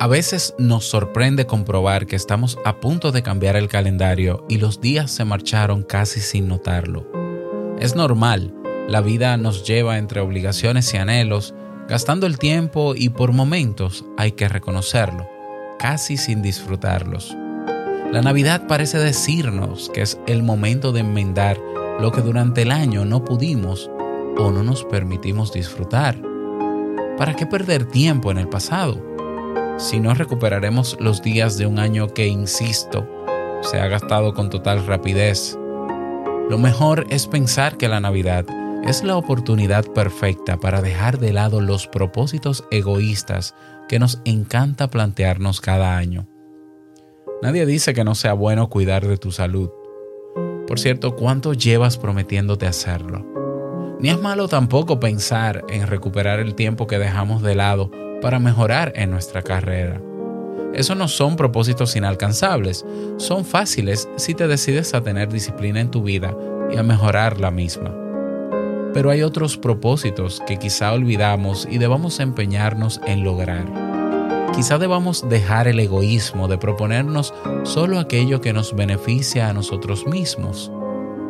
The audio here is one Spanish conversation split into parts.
A veces nos sorprende comprobar que estamos a punto de cambiar el calendario y los días se marcharon casi sin notarlo. Es normal, la vida nos lleva entre obligaciones y anhelos, gastando el tiempo y por momentos hay que reconocerlo, casi sin disfrutarlos. La Navidad parece decirnos que es el momento de enmendar lo que durante el año no pudimos o no nos permitimos disfrutar. ¿Para qué perder tiempo en el pasado? Si no recuperaremos los días de un año que, insisto, se ha gastado con total rapidez. Lo mejor es pensar que la Navidad es la oportunidad perfecta para dejar de lado los propósitos egoístas que nos encanta plantearnos cada año. Nadie dice que no sea bueno cuidar de tu salud. Por cierto, ¿cuánto llevas prometiéndote hacerlo? Ni es malo tampoco pensar en recuperar el tiempo que dejamos de lado para mejorar en nuestra carrera. Eso no son propósitos inalcanzables, son fáciles si te decides a tener disciplina en tu vida y a mejorar la misma. Pero hay otros propósitos que quizá olvidamos y debamos empeñarnos en lograr. Quizá debamos dejar el egoísmo de proponernos solo aquello que nos beneficia a nosotros mismos.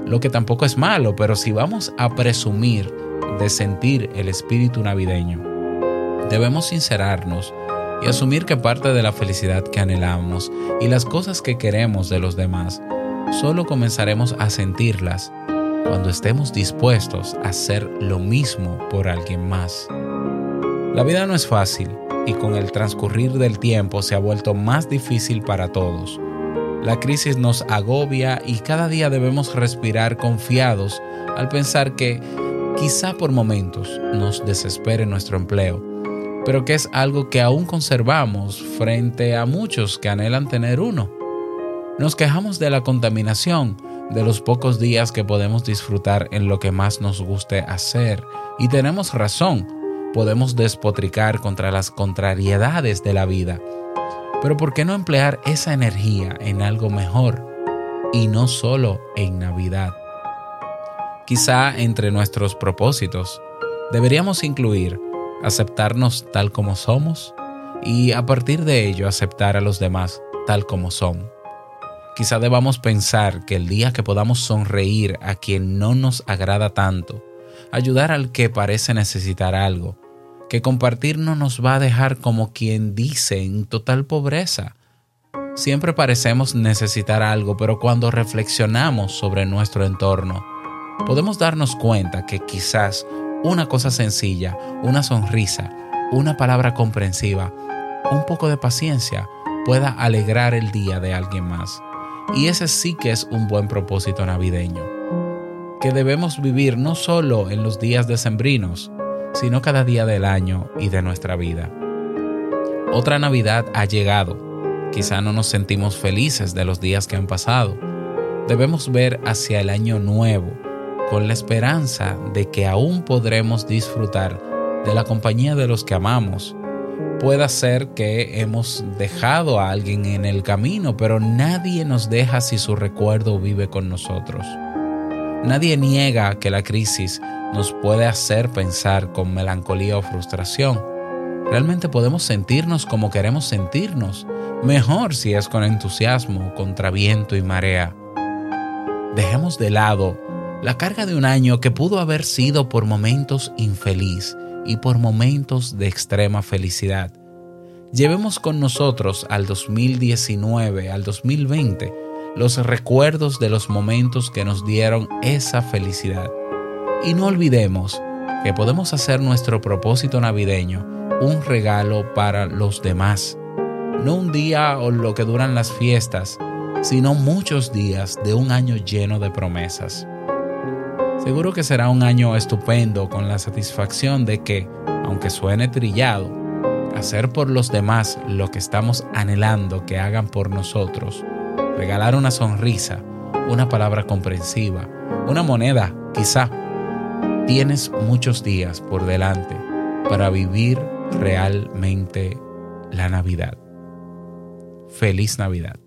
Lo que tampoco es malo, pero si vamos a presumir de sentir el espíritu navideño, debemos sincerarnos y asumir que parte de la felicidad que anhelamos y las cosas que queremos de los demás, solo comenzaremos a sentirlas cuando estemos dispuestos a hacer lo mismo por alguien más. La vida no es fácil y con el transcurrir del tiempo se ha vuelto más difícil para todos. La crisis nos agobia y cada día debemos respirar confiados al pensar que quizá por momentos nos desespere nuestro empleo pero que es algo que aún conservamos frente a muchos que anhelan tener uno. Nos quejamos de la contaminación, de los pocos días que podemos disfrutar en lo que más nos guste hacer, y tenemos razón, podemos despotricar contra las contrariedades de la vida. Pero ¿por qué no emplear esa energía en algo mejor y no solo en Navidad? Quizá entre nuestros propósitos deberíamos incluir aceptarnos tal como somos y a partir de ello aceptar a los demás tal como son. Quizá debamos pensar que el día que podamos sonreír a quien no nos agrada tanto, ayudar al que parece necesitar algo, que compartir no nos va a dejar como quien dice en total pobreza. Siempre parecemos necesitar algo, pero cuando reflexionamos sobre nuestro entorno, podemos darnos cuenta que quizás una cosa sencilla, una sonrisa, una palabra comprensiva, un poco de paciencia pueda alegrar el día de alguien más. Y ese sí que es un buen propósito navideño, que debemos vivir no solo en los días decembrinos, sino cada día del año y de nuestra vida. Otra Navidad ha llegado. Quizá no nos sentimos felices de los días que han pasado. Debemos ver hacia el año nuevo con la esperanza de que aún podremos disfrutar de la compañía de los que amamos. Puede ser que hemos dejado a alguien en el camino, pero nadie nos deja si su recuerdo vive con nosotros. Nadie niega que la crisis nos puede hacer pensar con melancolía o frustración. Realmente podemos sentirnos como queremos sentirnos, mejor si es con entusiasmo, contra viento y marea. Dejemos de lado la carga de un año que pudo haber sido por momentos infeliz y por momentos de extrema felicidad. Llevemos con nosotros al 2019, al 2020, los recuerdos de los momentos que nos dieron esa felicidad. Y no olvidemos que podemos hacer nuestro propósito navideño un regalo para los demás. No un día o lo que duran las fiestas, sino muchos días de un año lleno de promesas. Seguro que será un año estupendo con la satisfacción de que, aunque suene trillado, hacer por los demás lo que estamos anhelando que hagan por nosotros, regalar una sonrisa, una palabra comprensiva, una moneda, quizá, tienes muchos días por delante para vivir realmente la Navidad. Feliz Navidad.